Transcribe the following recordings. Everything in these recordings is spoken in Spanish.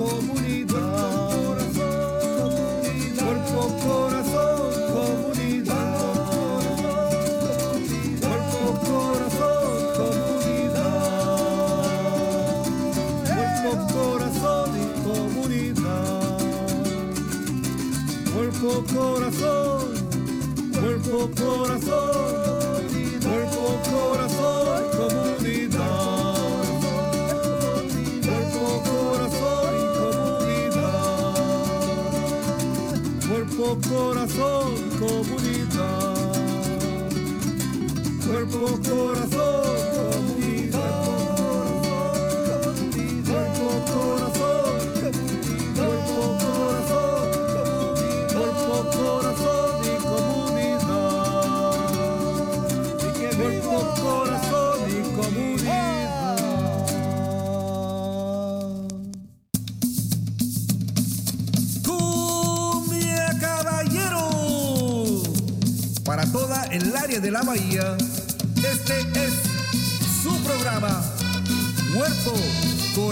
comunidad.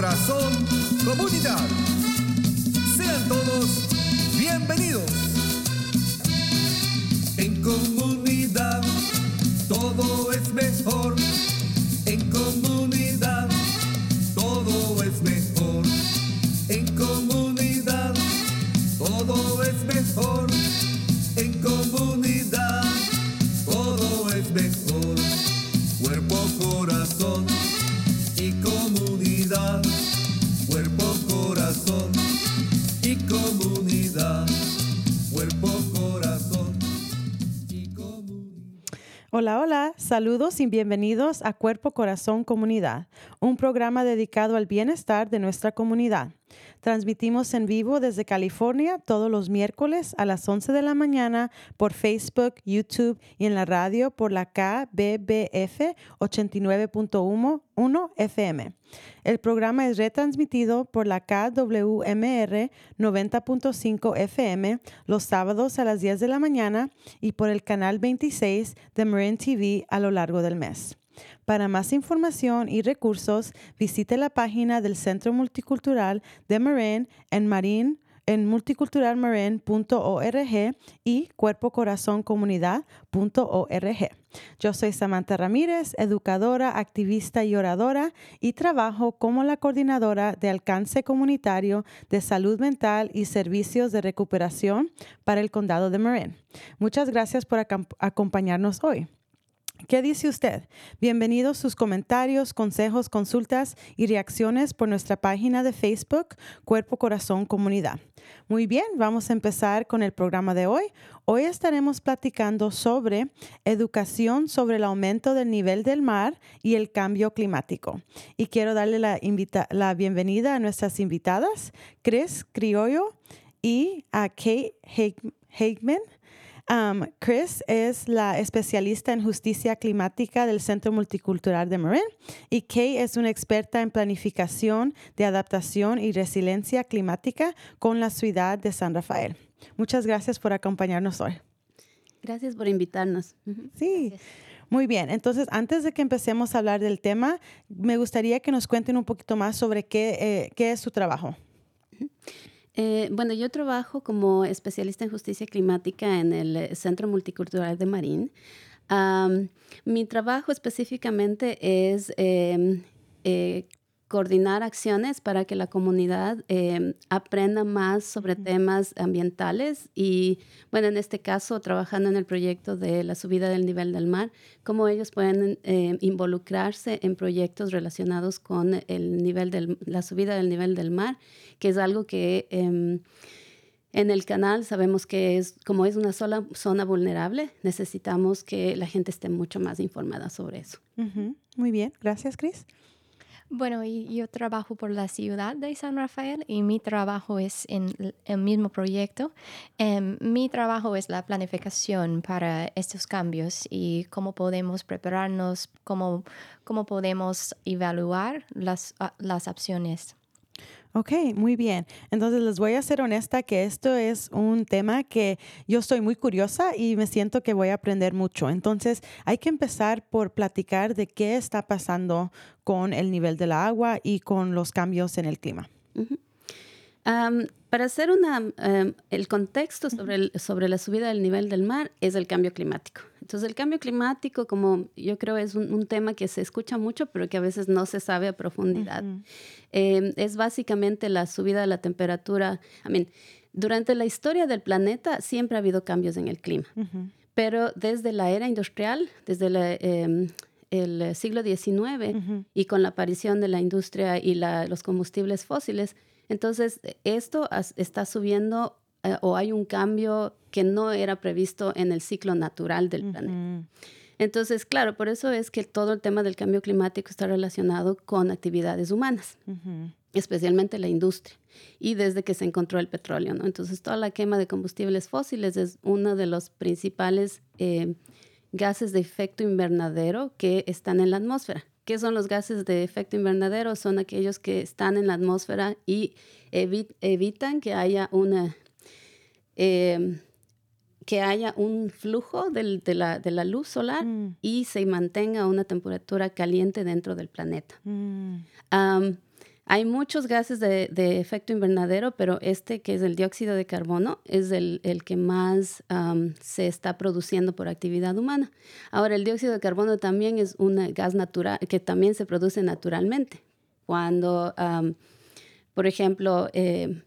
Corazón, Hola, hola, saludos y bienvenidos a Cuerpo Corazón Comunidad, un programa dedicado al bienestar de nuestra comunidad. Transmitimos en vivo desde California todos los miércoles a las 11 de la mañana por Facebook, YouTube y en la radio por la KBBF 89.1 FM. El programa es retransmitido por la KWMR 90.5 FM los sábados a las 10 de la mañana y por el canal 26 de Marin TV a lo largo del mes. Para más información y recursos, visite la página del Centro Multicultural de Marin en Marin en multiculturalmarin.org y cuerpocorazoncomunidad.org. Yo soy Samantha Ramírez, educadora, activista y oradora y trabajo como la coordinadora de alcance comunitario de salud mental y servicios de recuperación para el condado de Marin. Muchas gracias por acompañarnos hoy. ¿Qué dice usted? Bienvenidos sus comentarios, consejos, consultas y reacciones por nuestra página de Facebook Cuerpo Corazón Comunidad. Muy bien, vamos a empezar con el programa de hoy. Hoy estaremos platicando sobre educación sobre el aumento del nivel del mar y el cambio climático. Y quiero darle la, bienvenida a nuestras invitadas, Chris Criollo y a Kate Hageman. Um, Chris es la especialista en justicia climática del Centro Multicultural de Marin y Kay es una experta en planificación de adaptación y resiliencia climática con la ciudad de San Rafael. Muchas gracias por acompañarnos hoy. Gracias por invitarnos. Sí. Muy bien, entonces antes de que empecemos a hablar del tema, me gustaría que nos cuenten un poquito más sobre qué, eh, qué es su trabajo. Eh, bueno, yo trabajo como especialista en justicia climática en el eh, Centro Multicultural de Marín. Mi trabajo específicamente es em, eh, coordinar acciones para que la comunidad em, aprenda más sobre temas ambientales y, bueno, en este caso, trabajando en el proyecto de la subida del nivel del mar, cómo ellos pueden eh, involucrarse en proyectos relacionados con el nivel del, la subida del nivel del mar, que es algo que em, en el canal sabemos que es como es una sola zona vulnerable, necesitamos que la gente esté mucho más informada sobre eso. Ujú, Muy bien, gracias Chris. Bueno, y yo trabajo por la ciudad de San Rafael y mi trabajo es en el mismo proyecto. Em, mi trabajo es la planificación para estos cambios y cómo podemos prepararnos, cómo, cómo podemos evaluar las, ah, las opciones. Ok, muy bien. Entonces les voy a ser honesta que esto es un tema que yo estoy muy curiosa y me siento que voy a aprender mucho. Entonces hay que empezar por platicar de qué está pasando con el nivel del agua y con los cambios en el clima. Am, para hacer una, am, el contexto sobre, el- sobre la subida del nivel del mar es el cambio climático. Entonces, el cambio climático, como yo creo, es un, un tema que se escucha mucho, pero que a veces no se sabe a profundidad. Eh, es básicamente la subida de la temperatura. I mean, durante la historia del planeta siempre ha habido cambios en el clima, pero desde la era industrial, desde la, em, el siglo XIX y con la aparición de la industria y la- los combustibles fósiles, entonces esto as- está subiendo eh, o hay un cambio que no era previsto en el ciclo natural del planeta. Entonces, claro, por eso es que todo el tema del cambio climático está relacionado con actividades humanas, especialmente la industria, y desde que se encontró el petróleo, ¿no? Entonces, toda la quema de combustibles fósiles es uno de los principales eh, gases de efecto invernadero que están en la atmósfera. ¿Qué son los gases de efecto invernadero? Son aquellos que están en la atmósfera y evi- evitan que haya una... eh, que haya un flujo del- de, la, de la luz solar y se mantenga una temperatura caliente dentro del planeta. Am, hay muchos gases de, efecto invernadero, pero este que es el dióxido de carbono es el, el que más se está produciendo por actividad humana. Ahora, el dióxido de carbono también es un gas natural que también se produce naturalmente. Cuando, por ejemplo, eh,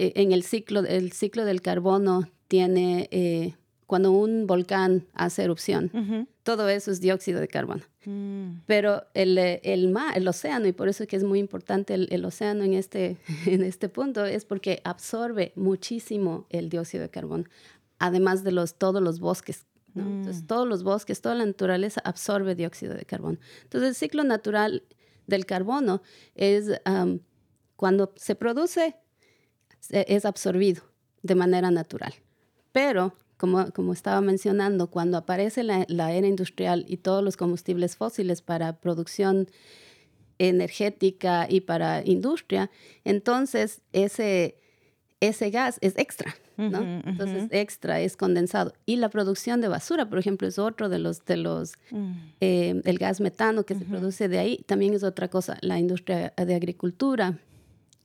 eh, en el ciclo, el ciclo del carbono tiene, eh, cuando un volcán hace erupción, todo eso es dióxido de carbono. Pero el, eh, el mar, el océano, y por eso es que es muy importante el, el océano en este, en este punto, es porque absorbe muchísimo el dióxido de carbono, además de los, todos los bosques. ¿no? Entonces, todos los bosques, toda la naturaleza absorbe dióxido de carbono. Entonces, el ciclo natural del carbono es am, cuando se produce, es absorbido de manera natural. Pero, como, como estaba mencionando, cuando aparece la, la era industrial y todos los combustibles fósiles para producción energética y para industria, entonces ese, ese gas es extra, ¿no? Entonces extra es condensado. Y la producción de basura, por ejemplo, es otro de los, de los, eh, el gas metano que se produce de ahí, también es otra cosa. La industria de agricultura,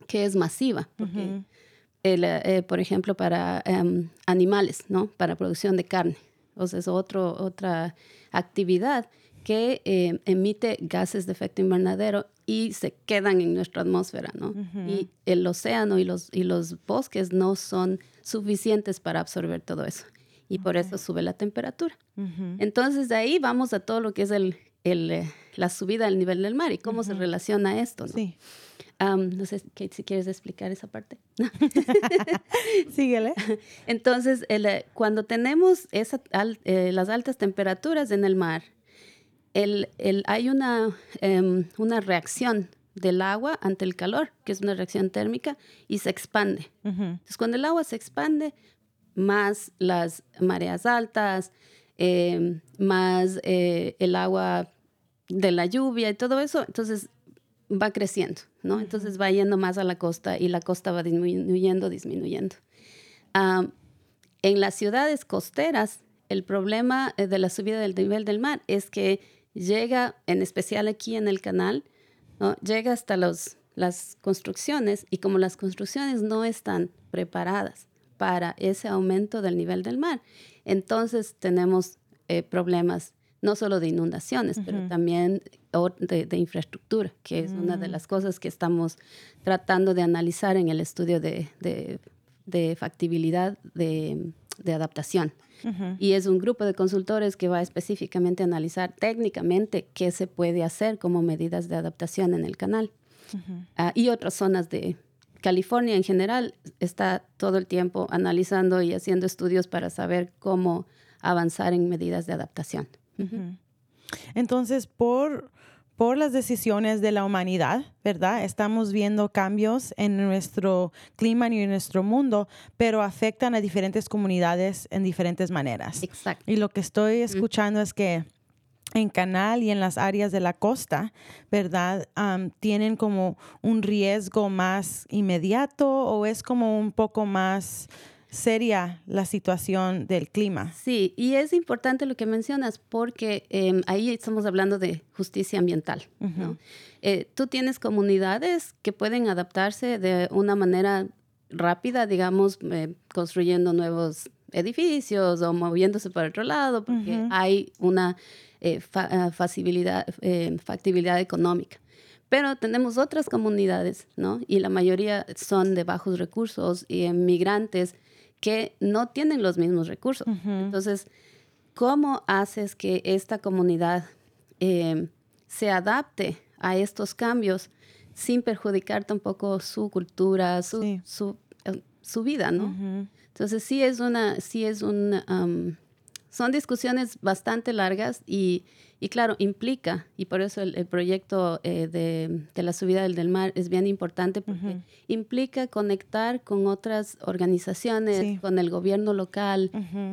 que es masiva, porque el, eh, por ejemplo, para em, animales, ¿no? Para producción de carne. O sea, es otro, otra actividad que eh, emite gases de efecto invernadero y se quedan en nuestra atmósfera, ¿no? Y el océano y los, y los bosques no son suficientes para absorber todo eso. Y por eso sube la temperatura. Entonces, de ahí vamos a todo lo que es el, el, eh, la subida del nivel del mar y cómo se relaciona esto, ¿no? Sí. Am, no sé Kate, si quieres explicar esa parte. Síguele. Entonces, el, eh, cuando tenemos esa al- eh, las altas temperaturas en el mar, el, el- hay una, em, una reacción del agua ante el calor, que es una reacción térmica, y se expande. Entonces, cuando el agua se expande, más las mareas altas, em, más eh, el agua de la lluvia y todo eso, entonces va creciendo, ¿no? Entonces va yendo más a la costa y la costa va disminuyendo, disminuyendo. Am, en las ciudades costeras, el problema eh, de la subida del nivel del mar es que llega, en especial aquí en el canal, ¿no? llega hasta los, las construcciones y como las construcciones no están preparadas para ese aumento del nivel del mar, entonces tenemos eh, problemas no solo de inundaciones, pero también de, de infraestructura, que es una de las cosas que estamos tratando de analizar en el estudio de, de- de factibilidad de, adaptación. Y es un grupo de consultores que va específicamente a analizar técnicamente qué se puede hacer como medidas de adaptación en el canal. Ah, y otras zonas de California en general está todo el tiempo analizando y haciendo estudios para saber cómo avanzar en medidas de adaptación. Entonces, por, por las decisiones de la humanidad, ¿verdad? Estamos viendo cambios en nuestro clima y en nuestro mundo, pero afectan a diferentes comunidades en diferentes maneras. Exacto. Y lo que estoy escuchando es que en Canal y en las áreas de la costa, ¿verdad? Tienen como un riesgo más inmediato o es como un poco más seria la situación del clima. Sí, y es importante lo que mencionas porque em, ahí estamos hablando de justicia ambiental. ¿no? Eh, tú tienes comunidades que pueden adaptarse de una manera rápida, digamos, eh, construyendo nuevos edificios o moviéndose para otro lado, porque hay una eh, facilidad, factibilidad económica. Pero tenemos otras comunidades, ¿no? Y la mayoría son de bajos recursos y migrantes que no tienen los mismos recursos. Entonces, ¿cómo haces que esta comunidad eh, se adapte a estos cambios sin perjudicar tampoco su cultura, su, su, eh, su, vida, ¿no? Entonces, sí es una, sí es un, son discusiones bastante largas y y claro, implica, y por eso el, proyecto eh, de, la subida del, del, mar es bien importante, porque implica conectar con otras organizaciones, con el gobierno local,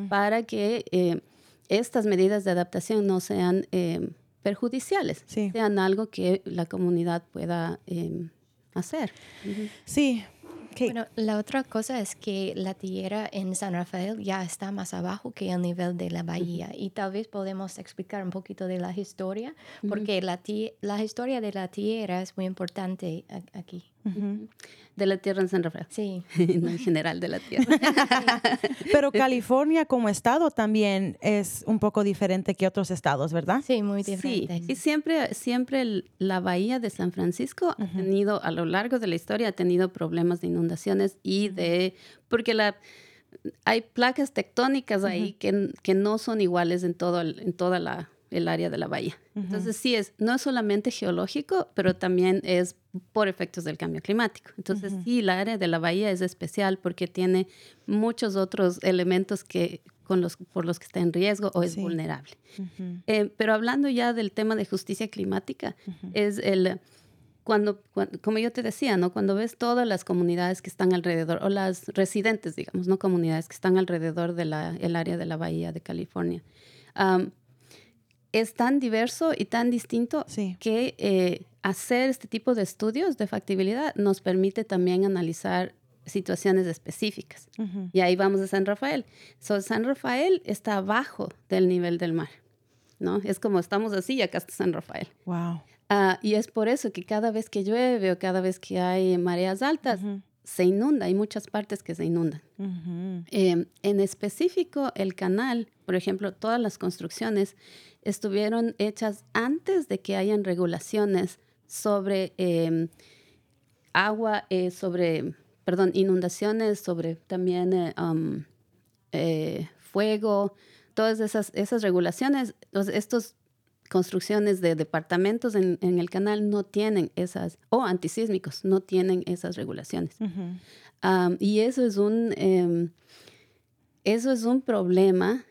para que eh, estas medidas de adaptación no sean eh, perjudiciales, sean algo que la comunidad pueda hacer. Sí, bueno, la otra cosa es que la tierra en San Rafael ya está más abajo que el nivel de la bahía. Y tal vez podemos explicar un poquito de la historia, porque la, la historia de la tierra es muy importante aquí. De la tierra en San Rafael. Sí. no en general de la tierra. Pero California como estado también es un poco diferente que otros estados, ¿verdad? Sí, muy diferente. Sí, y siempre, siempre la bahía de San Francisco ha tenido, a lo largo de la historia, ha tenido problemas de inundaciones y de, porque la, hay placas tectónicas ahí que, que, no son iguales en, todo, en toda la el área de la bahía. Entonces sí es, no es solamente geológico, pero también es por efectos del cambio climático. Entonces sí, la área de la bahía es especial porque tiene muchos otros elementos que, con los, por los que está en riesgo o es vulnerable. Eh, pero hablando ya del tema de justicia climática, es el... Cuando, como yo te decía, ¿no? Cuando ves todas las comunidades que están alrededor, o las residentes, digamos, no comunidades que están alrededor del el área de la bahía de California, es tan diverso y tan distinto que eh, hacer este tipo de estudios de factibilidad nos permite también analizar situaciones específicas. Y ahí vamos a San Rafael. San Rafael está abajo del nivel del mar, ¿no? Es como estamos así y acá está San Rafael. Wow. Ah, y es por eso que cada vez que llueve o cada vez que hay mareas altas, se inunda. Hay muchas partes que se inundan. Em, en específico, el canal, por ejemplo, todas las construcciones estuvieron hechas antes de que hayan regulaciones sobre em, agua, eh, sobre, perdón, inundaciones, sobre también eh, um, eh, fuego, todas esas, esas regulaciones, estas construcciones de departamentos en, el canal no tienen esas, o antisísmicos, no tienen esas regulaciones. y eso es un, em, eso es un problema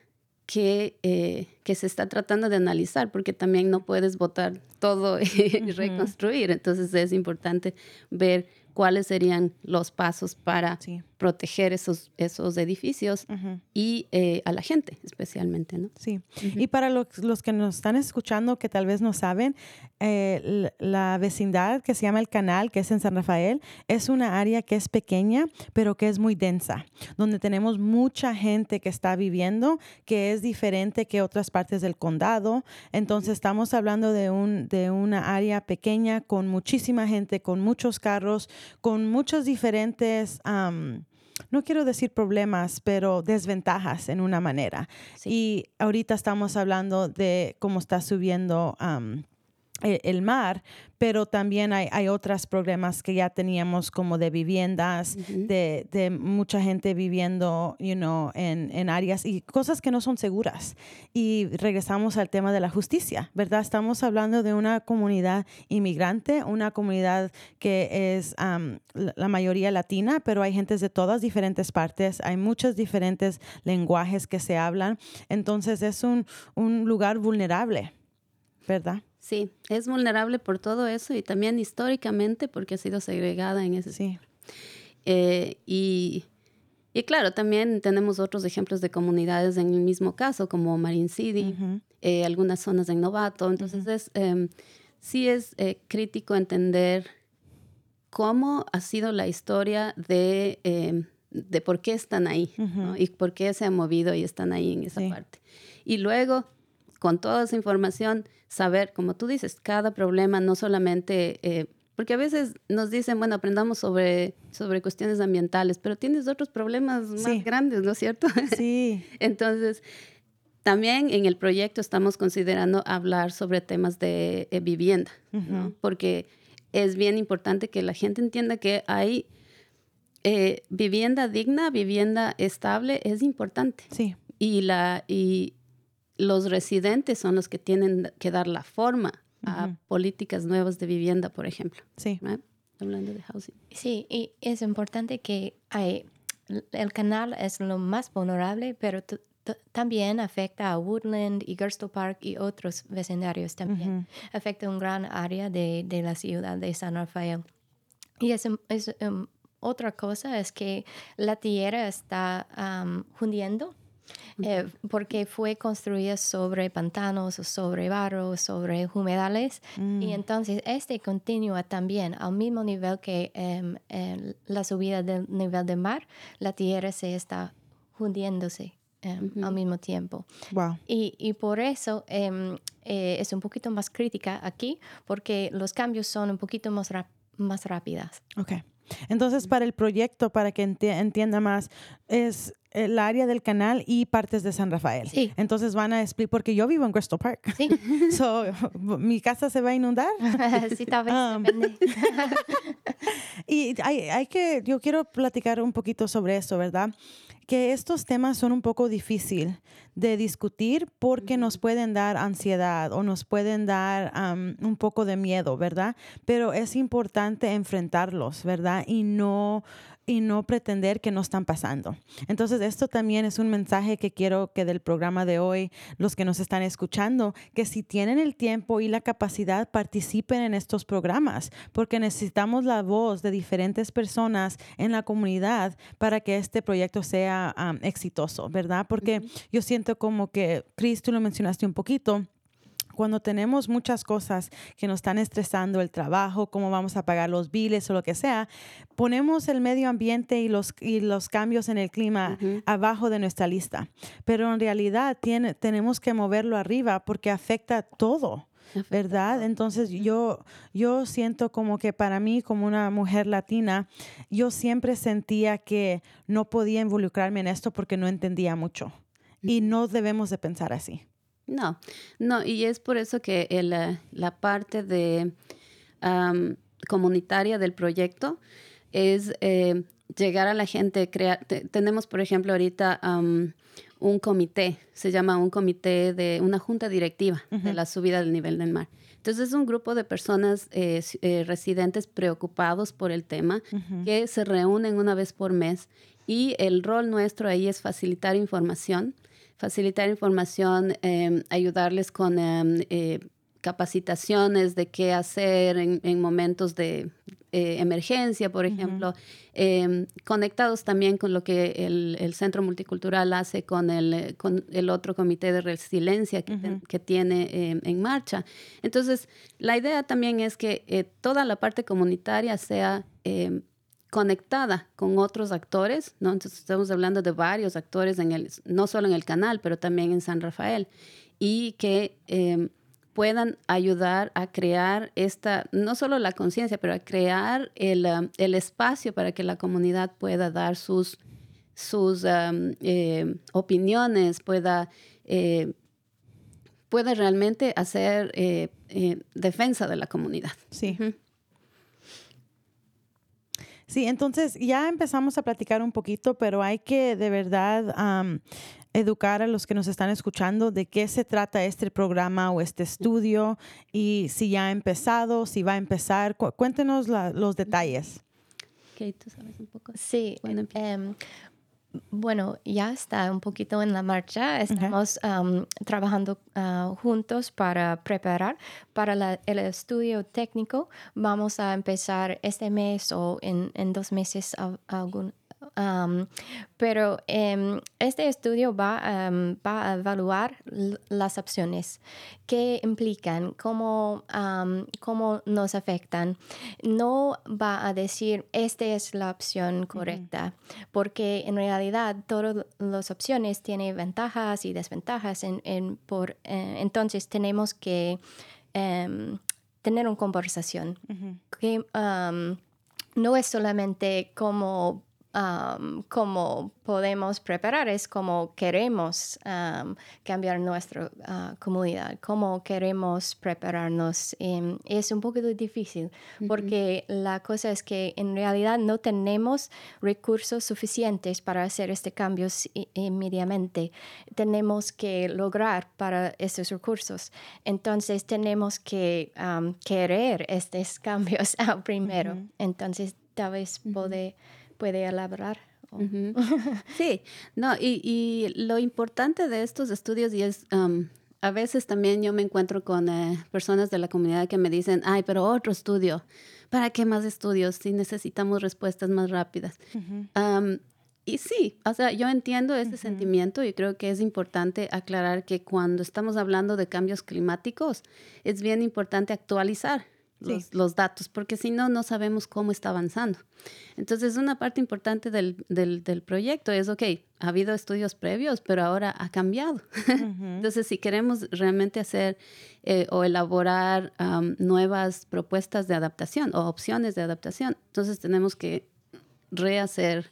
que, eh, que se está tratando de analizar, porque también no puedes votar todo y reconstruir. Entonces es importante ver cuáles serían los pasos para proteger esos, esos edificios y eh, a la gente especialmente, ¿no? Sí. Y para los, los, que nos están escuchando que tal vez no saben, eh, la vecindad que se llama El Canal, que es en San Rafael, es una área que es pequeña, pero que es muy densa, donde tenemos mucha gente que está viviendo, que es diferente que otras partes del condado. Entonces estamos hablando de, un, de una área pequeña con muchísima gente, con muchos carros, con muchos diferentes... no quiero decir problemas, pero desventajas en una manera. Y ahorita estamos hablando de cómo está subiendo e, el mar, pero también hay, hay otros problemas que ya teníamos como de viviendas, de, de, mucha gente viviendo you know, en, en, áreas y cosas que no son seguras. Y regresamos al tema de la justicia, ¿verdad? Estamos hablando de una comunidad inmigrante, una comunidad que es la mayoría latina, pero hay gentes de todas diferentes partes, hay muchos diferentes lenguajes que se hablan, entonces es un, un lugar vulnerable, ¿verdad? Sí, es vulnerable por todo eso y también históricamente porque ha sido segregada en ese sí. Eh, y, y, claro, también tenemos otros ejemplos de comunidades en el mismo caso, como Marine City, eh, algunas zonas en Novato. Entonces, es, em, sí es eh, crítico entender cómo ha sido la historia de, em, de por qué están ahí ¿no? y por qué se han movido y están ahí en esa Sí. parte. Y luego, con toda esa información, saber, como tú dices, cada problema, no solamente, eh, porque a veces nos dicen, bueno, aprendamos sobre, sobre cuestiones ambientales, pero tienes otros problemas más Sí. grandes, ¿no es cierto? Sí, Entonces, también en el proyecto estamos considerando hablar sobre temas de eh, vivienda, ¿no? porque es bien importante que la gente entienda que hay eh, vivienda digna, vivienda estable, es importante. sí, Y, la, y los residentes son los que tienen que dar la forma a políticas nuevas de vivienda, por ejemplo. sí. Hablando de housing. Sí, y es importante que hay, el canal es lo más vulnerable, pero también afecta a Woodland y Gersto Park y otros vecindarios también. Afecta un gran área de, de la ciudad de San Rafael. Y es, es, um, otra cosa es que la tierra está um, hundiendo eh, porque fue construida sobre pantanos, sobre barro, sobre humedales. Y entonces este continúa también al mismo nivel que em, em, la subida del nivel del mar, la tierra se está hundiéndose em, al mismo tiempo. Wow. Y, y por eso em, eh, es un poquito más crítica aquí, porque los cambios son un poquito más, más rápidas. Ok. Entonces, para el proyecto, para que enti- entienda más, es el área del canal y partes de San Rafael. Sí. Entonces van a explicar, porque yo vivo en Crystal Park. Sí, So, ¿Mi casa se va a inundar? sí tal vez Um, depende. Y hay, hay que, yo quiero platicar un poquito sobre eso, ¿verdad? Que estos temas son un poco difícil de discutir porque nos pueden dar ansiedad o nos pueden dar am, un poco de miedo, ¿verdad? Pero es importante enfrentarlos, ¿verdad? Y no y no pretender que no están pasando. Entonces, esto también es un mensaje que quiero que del programa de hoy, los que nos están escuchando, que si tienen el tiempo y la capacidad, participen en estos programas, porque necesitamos la voz de diferentes personas en la comunidad para que este proyecto sea exitoso, ¿verdad? Porque yo siento como que, Cris, tú lo mencionaste un poquito, cuando tenemos muchas cosas que nos están estresando, el trabajo, cómo vamos a pagar los biles o lo que sea, ponemos el medio ambiente y los, y los cambios en el clima abajo de nuestra lista. Pero en realidad tiene, tenemos que moverlo arriba porque afecta todo. ¿Verdad? Entonces yo, yo siento como que para mí, como una mujer latina, yo siempre sentía que no podía involucrarme en esto porque no entendía mucho. Y no debemos de pensar así. No, no, y es por eso que el, eh, la parte de am, comunitaria del proyecto es eh, llegar a la gente, crear, te- tenemos por ejemplo ahorita am, un comité, se llama un comité de una junta directiva de la subida del nivel del mar. Entonces es un grupo de personas eh, eh, residentes preocupados por el tema que se reúnen una vez por mes y el rol nuestro ahí es facilitar información, facilitar información, eh, ayudarles con eh, eh, capacitaciones de qué hacer en, en momentos de eh, emergencia, por ejemplo, eh, conectados también con lo que el, el Centro Multicultural hace con el, con el otro comité de resiliencia que, que tiene eh, en marcha. Entonces, la idea también es que eh, toda la parte comunitaria sea... conectada con otros actores, ¿no? Entonces estamos hablando de varios actores, en el, no solo en el canal, pero también en San Rafael, y que eh, puedan ayudar a crear esta, no solo la conciencia, pero a crear el, um, el espacio para que la comunidad pueda dar sus, sus um, eh, opiniones, pueda, eh, pueda realmente hacer eh, eh, defensa de la comunidad. Sí. Sí, entonces ya empezamos a platicar un poquito, pero hay que de verdad educar a los que nos están escuchando de qué se trata este programa o este estudio y si ya ha empezado, si va a empezar. Cu- cuéntenos la- los detalles. Kate, ¿tú sabes un poco? Sí, Bueno. Bueno, ya está un poquito en la marcha. Estamos am, trabajando ah, juntos para preparar para la- el estudio técnico. Vamos a empezar este mes o en, en dos meses a- algún, Um, pero em, este estudio va, em, va, a evaluar las opciones que implican, cómo, cómo nos afectan. No va a decir, esta es la opción correcta, porque en realidad todas las opciones tienen ventajas y desventajas. En, por, eh, entonces tenemos que em, tener una conversación. que, no es solamente como cómo podemos preparar, es cómo queremos cambiar nuestra ah, comunidad, cómo queremos prepararnos. Em, es un poquito difícil porque la cosa es que en realidad no tenemos recursos suficientes para hacer este cambio inmediatamente. Tenemos que lograr para estos recursos. Entonces tenemos que querer estos cambios primero. Entonces tal vez puede puede elaborar. Sí, no, y, lo importante de estos estudios y es, a veces también yo me encuentro con eh, personas de la comunidad que me dicen, ay, pero otro estudio, ¿para qué más estudios si necesitamos respuestas más rápidas? y sí, o sea, yo entiendo ese sentimiento y creo que es importante aclarar que cuando estamos hablando de cambios climáticos, es bien importante actualizar los, datos, porque si no, no sabemos cómo está avanzando. Entonces, una parte importante del, del, proyecto es, ok, ha habido estudios previos, pero ahora ha cambiado. Entonces, si queremos realmente hacer eh, o elaborar nuevas propuestas de adaptación o opciones de adaptación, entonces tenemos que rehacer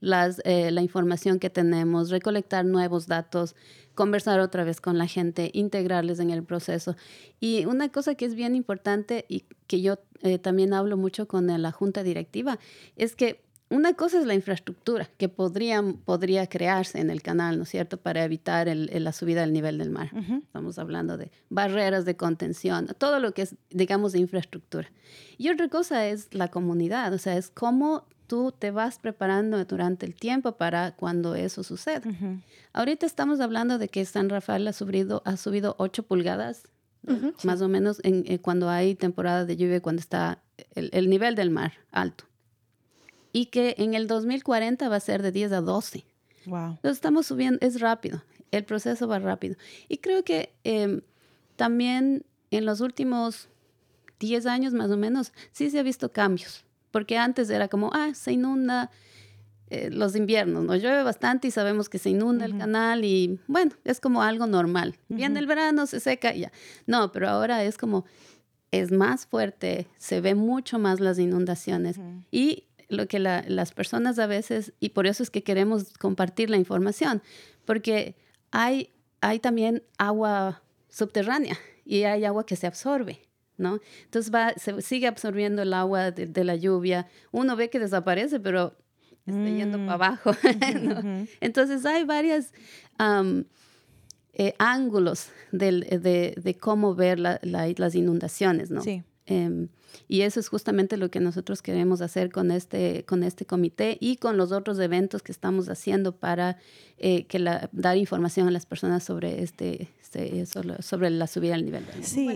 las, eh, la información que tenemos, recolectar nuevos datos, conversar otra vez con la gente, integrarles en el proceso. Y una cosa que es bien importante y que yo eh, también hablo mucho con la junta directiva es que una cosa es la infraestructura que podría, podría crearse en el canal, ¿no es cierto?, para evitar la subida del nivel del mar. Estamos hablando de barreras de contención, todo lo que es, digamos, de infraestructura. Y otra cosa es la comunidad, o sea, es cómo tú te vas preparando durante el tiempo para cuando eso suceda. Ahorita estamos hablando de que San Rafael ha subido, ha subido 8 pulgadas, más o menos en, eh, cuando hay temporada de lluvia, cuando está el, nivel del mar alto. Y que en el 2040 va a ser de 10 a 12. Wow. Entonces estamos subiendo, es rápido, el proceso va rápido. Y creo que em, también en los últimos 10 años más o menos sí se ha visto cambios porque antes era como, ah, se inunda eh, los inviernos, nos llueve bastante y sabemos que se inunda el canal y bueno, es como algo normal. Viene el verano, se seca y ya. No, pero ahora es como, es más fuerte, se ve mucho más las inundaciones y lo que las personas a veces, y por eso es que queremos compartir la información, porque hay, hay también agua subterránea y hay agua que se absorbe. ¿No? Entonces va, se sigue absorbiendo el agua de, la lluvia. Uno ve que desaparece, pero está yendo para mm. abajo. Entonces hay varios eh, ángulos de, cómo ver las inundaciones, ¿no? Sí. Em, y eso es justamente lo que nosotros queremos hacer con este, con este comité y con los otros eventos que estamos haciendo para eh, que la, dar información a las personas sobre, este, este sobre, la subida al nivel. Sí.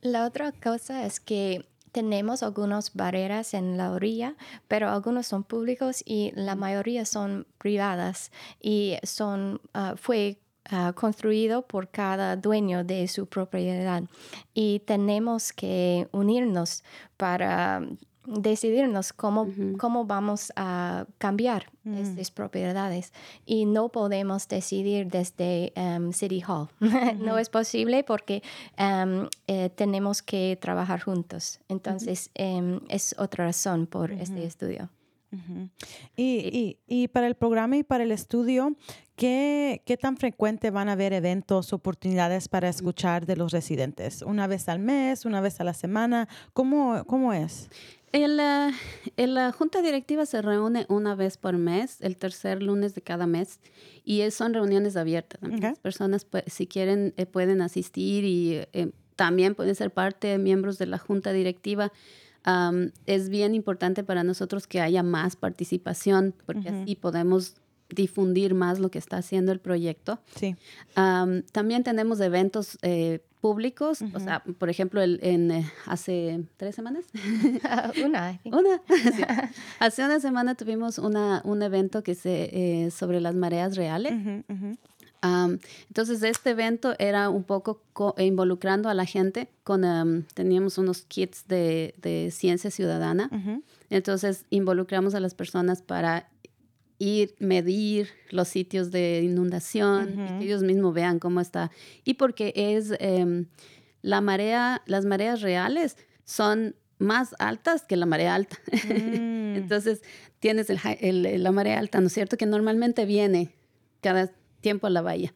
La otra cosa es que tenemos algunas barreras en la orilla, pero algunos son públicos y la mayoría son privadas y son, uh, fue Ah, construido por cada dueño de su propiedad. Y tenemos que unirnos para decidirnos cómo, cómo vamos a cambiar mm. estas propiedades y no podemos decidir desde um, City Hall. no es posible porque um, eh, tenemos que trabajar juntos. Entonces, em, es otra razón por este estudio y, y, para el programa y para el estudio, ¿qué, ¿qué, tan frecuente van a haber eventos, oportunidades para escuchar de los residentes? ¿Una vez al mes, una vez a la semana? ¿Cómo, cómo es? En la, la, junta directiva se reúne una vez por mes, el tercer lunes de cada mes, y son reuniones abiertas. Las personas, pues, si quieren, eh, pueden asistir y eh, también pueden ser parte de miembros de la junta directiva es bien importante para nosotros que haya más participación, porque así podemos difundir más lo que está haciendo el proyecto. Sí. Am, también tenemos eventos eh, públicos, o sea, por ejemplo, el- en, eh, hace tres semanas, Una, I think. una, sí. hace una semana tuvimos una, un evento que se, eh, sobre las mareas reales. Ujú, Am, entonces, este evento era un poco co- involucrando a la gente con, am, teníamos unos kits de, de ciencia ciudadana. Entonces, involucramos a las personas para ir, medir los sitios de inundación, y que ellos mismos vean cómo está. Y porque es em, la marea, las mareas reales son más altas que la marea alta. Mm. Entonces, tienes el el- la marea alta, ¿no es cierto? Que normalmente viene cada tiempo a la bahía.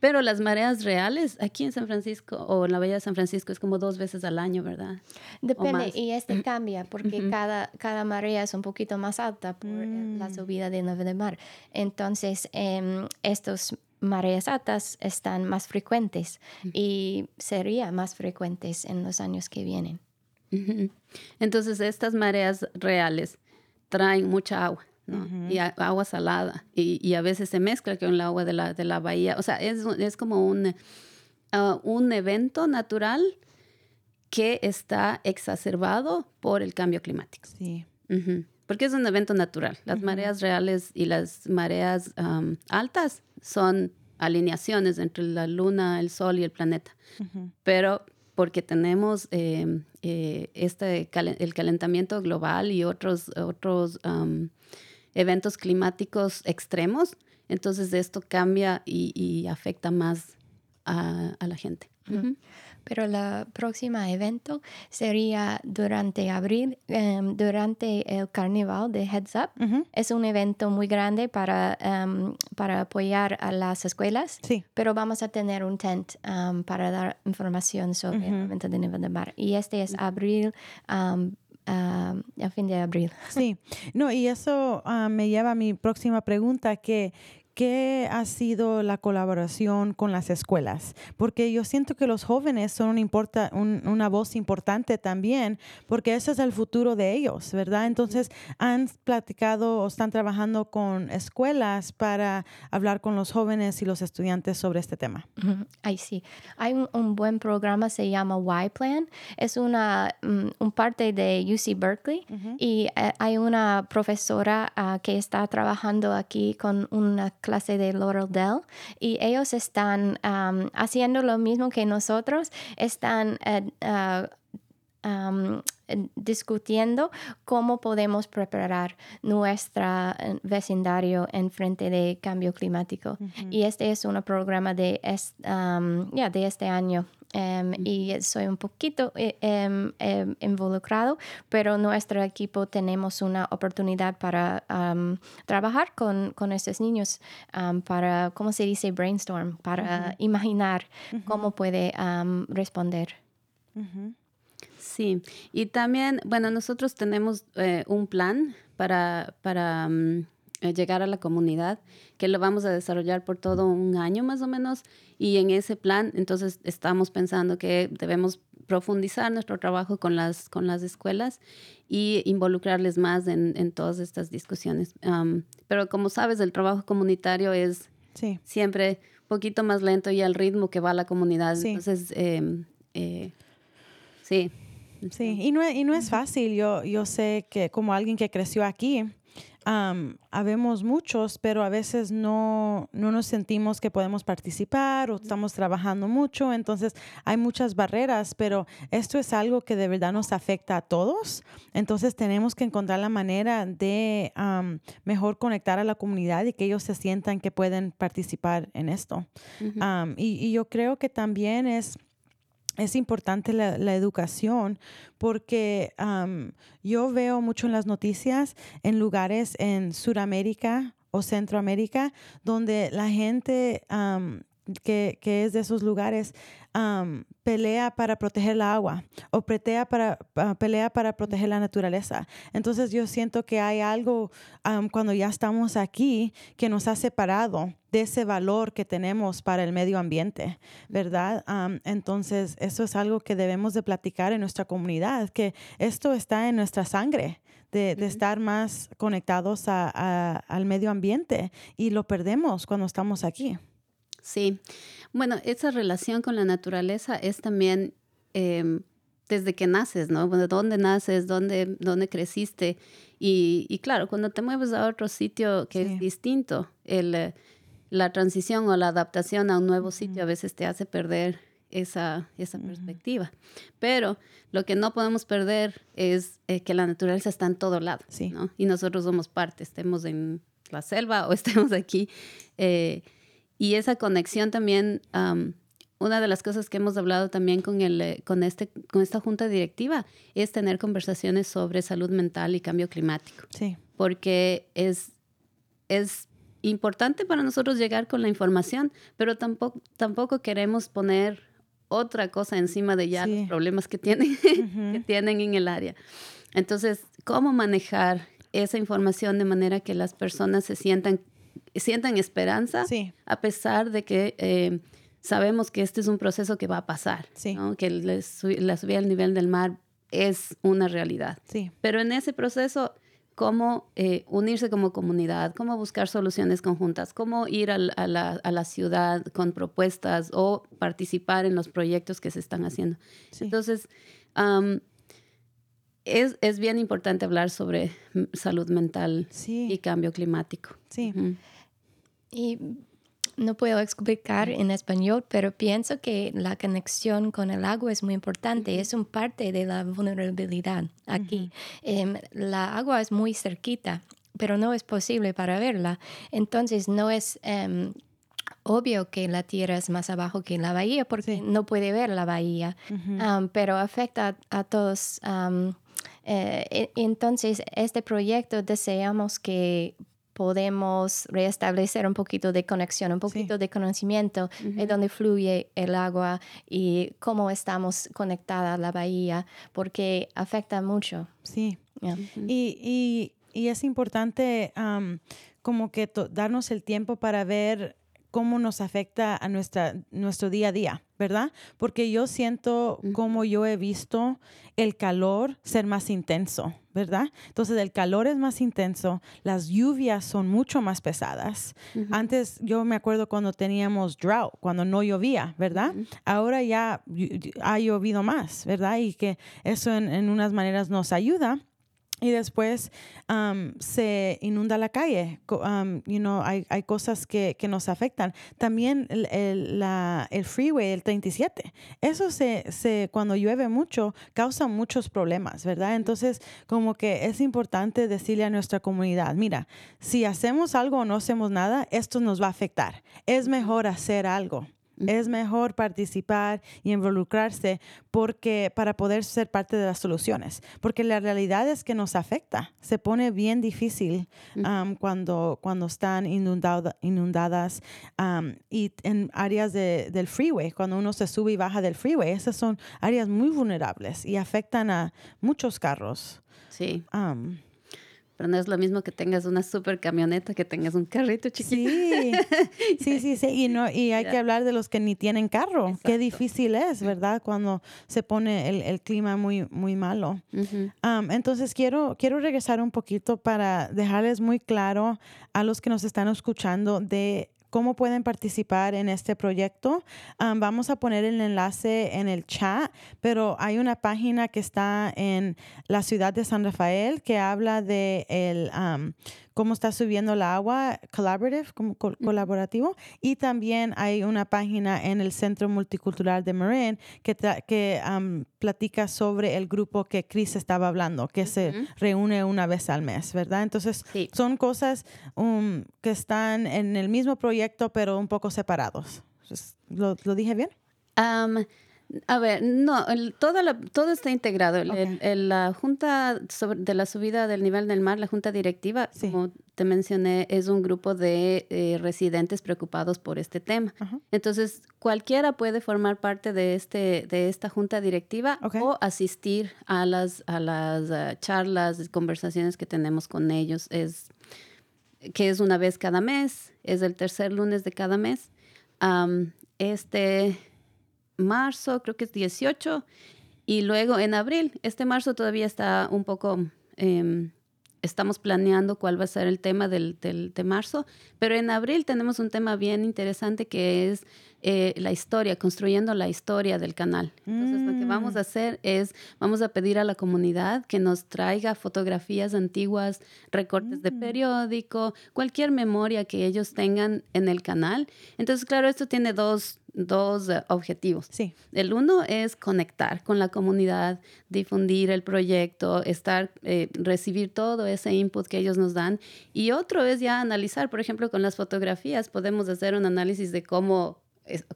Pero las mareas reales aquí en San Francisco o en la bahía de San Francisco es como dos veces al año, ¿verdad? Depende, y este cambia porque cada, cada marea es un poquito más alta por eh, la subida del nivel del mar. Entonces, em, estos mareas altas están más frecuentes y serían más frecuentes en los años que vienen. Entonces, estas mareas reales traen mucha agua, ¿no? Y a- agua salada. Y, y a veces se mezcla con el agua de la, de la bahía. O sea, es, es como un, ah, un evento natural que está exacerbado por el cambio climático. Sí. Ujú. Porque es un evento natural. Las mareas reales y las mareas altas son alineaciones entre la luna, el sol y el planeta. Pero porque tenemos eh, eh, este el calentamiento global y otros, otros eventos climáticos extremos, entonces esto cambia y, y afecta más a, a la gente. Pero el próximo evento sería durante abril, em, durante el carnaval de Heads Up. Es un evento muy grande para, em, para apoyar a las escuelas. Sí. Pero vamos a tener un tent em, para dar información sobre el aumento del nivel del mar. Y este es abril, a fin de abril. Sí, no, y eso ah, me lleva a mi próxima pregunta, que ¿qué ha sido la colaboración con las escuelas? Porque yo siento que los jóvenes son un importa- un- una voz importante también, porque ese es el futuro de ellos, ¿verdad? Entonces, ¿han platicado o están trabajando con escuelas para hablar con los jóvenes y los estudiantes sobre este tema? Ahí sí. Hay un, un buen programa, se llama Y-Plan. Es una mm, un parte de UC Berkeley y eh, hay una profesora ah, que está trabajando aquí con una clase de Laurel Dell y ellos están am, haciendo lo mismo que nosotros. Están eh, eh, discutiendo cómo podemos preparar nuestro vecindario en frente de cambio climático. Y este es un programa de, ya, de este año. Em, Y soy un poquito eh, em, em, involucrado, pero nuestro equipo tenemos una oportunidad para trabajar con, con estos niños, para, ¿cómo se dice? Brainstorm, para imaginar cómo puede responder. Sí, y también, bueno, nosotros tenemos eh, un plan para, para llegar a la comunidad que lo vamos a desarrollar por todo un año más o menos y en ese plan entonces estamos pensando que debemos profundizar nuestro trabajo con las, con las escuelas y involucrarles más en, en todas estas discusiones. Pero como sabes, el trabajo comunitario es Sí. siempre un poquito más lento y al ritmo que va la comunidad. Sí. Entonces, em, eh, sí. Sí, y no, es- y no es fácil. Yo, yo sé que como alguien que creció aquí, am, habemos muchos, pero a veces no, no nos sentimos que podemos participar o estamos trabajando mucho. Entonces hay muchas barreras, pero esto es algo que de verdad nos afecta a todos. Entonces tenemos que encontrar la manera de am, mejor conectar a la comunidad y que ellos se sientan que pueden participar en esto. Am, y, y yo creo que también es es importante la, la educación porque am, yo veo mucho en las noticias en lugares en Sudamérica o Centroamérica donde la gente am, que, que es de esos lugares pelea para proteger el agua o pelea para, pa- pelea para proteger la naturaleza. Entonces yo siento que hay algo cuando ya estamos aquí que nos ha separado de ese valor que tenemos para el medio ambiente, ¿verdad? Entonces eso es algo que debemos de platicar en nuestra comunidad, que esto está en nuestra sangre de, de estar más conectados a- a- al medio ambiente y lo perdemos cuando estamos aquí. Sí. Bueno, esa relación con la naturaleza es también em, desde que naces, ¿no? Bueno, ¿Dónde naces? ¿Dónde, dónde creciste? Y, y claro, cuando te mueves a otro sitio que Sí. es distinto, el, eh, la transición o la adaptación a un nuevo sitio a veces te hace perder esa, esa perspectiva. Pero lo que no podemos perder es eh, que la naturaleza está en todo lado, Sí. ¿no? Y nosotros somos parte, estemos en la selva o estemos aquí. eh, y esa conexión también, am, una de las cosas que hemos hablado también con, el, eh, con, este, con esta junta directiva es tener conversaciones sobre salud mental y cambio climático, Sí, porque es, es importante para nosotros llegar con la información, pero tampoco, tampoco queremos poner otra cosa encima de ya Sí. los problemas que tienen, que tienen en el área. Entonces, ¿cómo manejar esa información de manera que las personas se sientan, sientan esperanza sí, a pesar de que eh, sabemos que este es un proceso que va a pasar, Sí. ¿no? que la, su- la subida del nivel del mar es una realidad. sí, Pero en ese proceso, cómo eh, unirse como comunidad, cómo buscar soluciones conjuntas, cómo ir al- a, la, a la ciudad con propuestas o participar en los proyectos que se están haciendo. sí. Entonces, am, es, es bien importante hablar sobre salud mental Sí. y cambio climático. sí. Y no puedo explicar en español, pero pienso que la conexión con el agua es muy importante. Es un parte de la vulnerabilidad aquí. Em, la agua es muy cerquita, pero no es posible para verla. Entonces no es em, obvio que la tierra es más abajo que la bahía porque Sí. no puede ver la bahía, pero afecta a, a todos. Eh, entonces, este proyecto deseamos que podemos restablecer un poquito de conexión, un poquito de conocimiento de dónde fluye el agua y cómo estamos conectadas a la bahía, porque afecta mucho. Sí. Yeah. Y, y- y es importante am, como que darnos el tiempo para ver cómo nos afecta a nuestra, nuestro día a día, ¿verdad? Porque yo siento como yo he visto el calor ser más intenso, ¿verdad? Entonces el calor es más intenso, las lluvias son mucho más pesadas. Antes yo me acuerdo cuando teníamos drought, cuando no llovía, ¿verdad? Ahora ya ha llovido más, ¿verdad? Y que eso en, en unas maneras nos ayuda. Y después am, se inunda la calle. Am, you know, hay, hay cosas que, que nos afectan. También el, el- la- el freeway, el 37. Eso se, se, cuando llueve mucho, causa muchos problemas, ¿verdad? Entonces, como que es importante decirle a nuestra comunidad, mira, si hacemos algo o no hacemos nada, esto nos va a afectar. Es mejor hacer algo. Es mejor participar y involucrarse porque para poder ser parte de las soluciones, porque la realidad es que nos afecta, se pone bien difícil am, cuando, cuando están inundado- inundadas am, y en áreas de- del freeway, cuando uno se sube y baja del freeway, esas son áreas muy vulnerables y afectan a muchos carros. Sí, Am, pero no es lo mismo que tengas una super camioneta que tengas un carrito chiquito. Sí, sí, sí, sí. Y, no, y hay que hablar de los que ni tienen carro. Qué difícil es, ¿verdad? Cuando se pone el, el clima muy, muy malo. Entonces quiero, quiero regresar un poquito para dejarles muy claro a los que nos están escuchando de cómo pueden participar en este proyecto. Am, vamos a poner el enlace en el chat, pero hay una página que está en la ciudad de San Rafael que habla de el, cómo está subiendo el agua, collaborative, como col- colaborativo, y también hay una página en el Centro Multicultural de Marin que, que am, platica sobre el grupo que Chris estaba hablando, que se reúne una vez al mes, ¿verdad? Entonces, Sí. son cosas um, que están en el mismo proyecto, pero un poco separados. ¿Lo, lo dije bien? Am, a ver, no, el- la- todo está integrado. El- Ok. el- el- la Junta sobre- de la subida del nivel del mar, la Junta Directiva, Sí. como te mencioné, es un grupo de eh, residentes preocupados por este tema. Entonces, cualquiera puede formar parte de, este, de esta Junta Directiva o asistir a las, a las ah, charlas, conversaciones que tenemos con ellos. Es, que es una vez cada mes, es el tercer lunes de cada mes. Este marzo, creo que es 18, y luego en abril, este marzo todavía está un poco em, estamos planeando cuál va a ser el tema del, del, de marzo, pero en abril tenemos un tema bien interesante que es eh, la historia, construyendo la historia del canal. Entonces, lo que vamos Mm. a hacer es, vamos a pedir a la comunidad que nos traiga fotografías antiguas, recortes Mm. de periódico, cualquier memoria que ellos tengan en el canal. Entonces, claro, esto tiene dos, dos eh, objetivos. Sí. El uno es conectar con la comunidad, difundir el proyecto, estar, eh, recibir todo ese input que ellos nos dan. Y otro es ya analizar, por ejemplo, con las fotografías podemos hacer un análisis de cómo,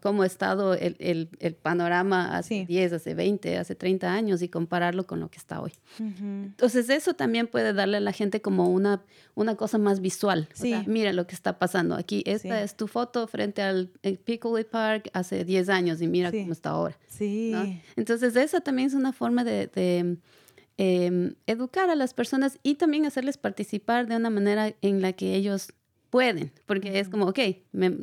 cómo ha estado el, el- el panorama hace Sí. 10, hace 20, hace 30 años y compararlo con lo que está hoy. Ujú. Entonces eso también puede darle a la gente como una, una cosa más visual. O Sí. sea, mira lo que está pasando aquí. Esta Sí. es tu foto frente al Piccoli Park hace 10 años y mira cómo está ahora. Sí. ¿no? Entonces, esa también es una forma de, de, em, educar a las personas y también hacerles participar de una manera en la que ellos pueden, porque es como, ok, me-